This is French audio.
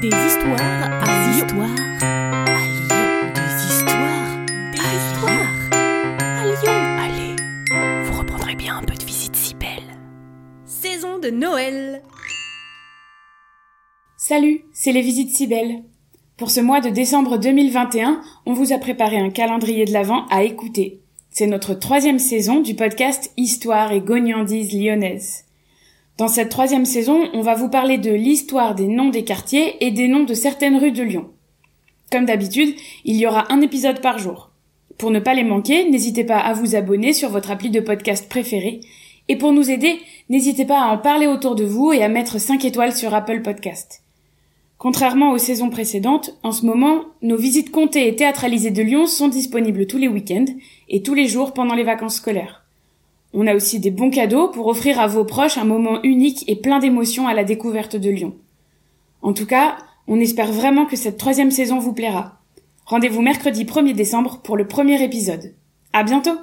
Des histoires à des histoires à Lyon. Des histoires des histoires à Lyon. Allez, vous reprendrez bien un peu de visite si belle. Saison de Noël. Salut, c'est les visites si belles. Pour ce mois de décembre 2021, on vous a préparé un calendrier de l'Avent à écouter. C'est notre troisième saison du podcast Histoire et gognandise lyonnaise. Dans cette troisième saison, on va vous parler de l'histoire des noms des quartiers et des noms de certaines rues de Lyon. Comme d'habitude, il y aura un épisode par jour. Pour ne pas les manquer, n'hésitez pas à vous abonner sur votre appli de podcast préféré. Et pour nous aider, n'hésitez pas à en parler autour de vous et à mettre 5 étoiles sur Apple Podcast. Contrairement aux saisons précédentes, en ce moment, nos visites comptées et théâtralisées de Lyon sont disponibles tous les week-ends et tous les jours pendant les vacances scolaires. On a aussi des bons cadeaux pour offrir à vos proches un moment unique et plein d'émotions à la découverte de Lyon. En tout cas, on espère vraiment que cette troisième saison vous plaira. Rendez-vous mercredi 1er décembre pour le premier épisode. À bientôt!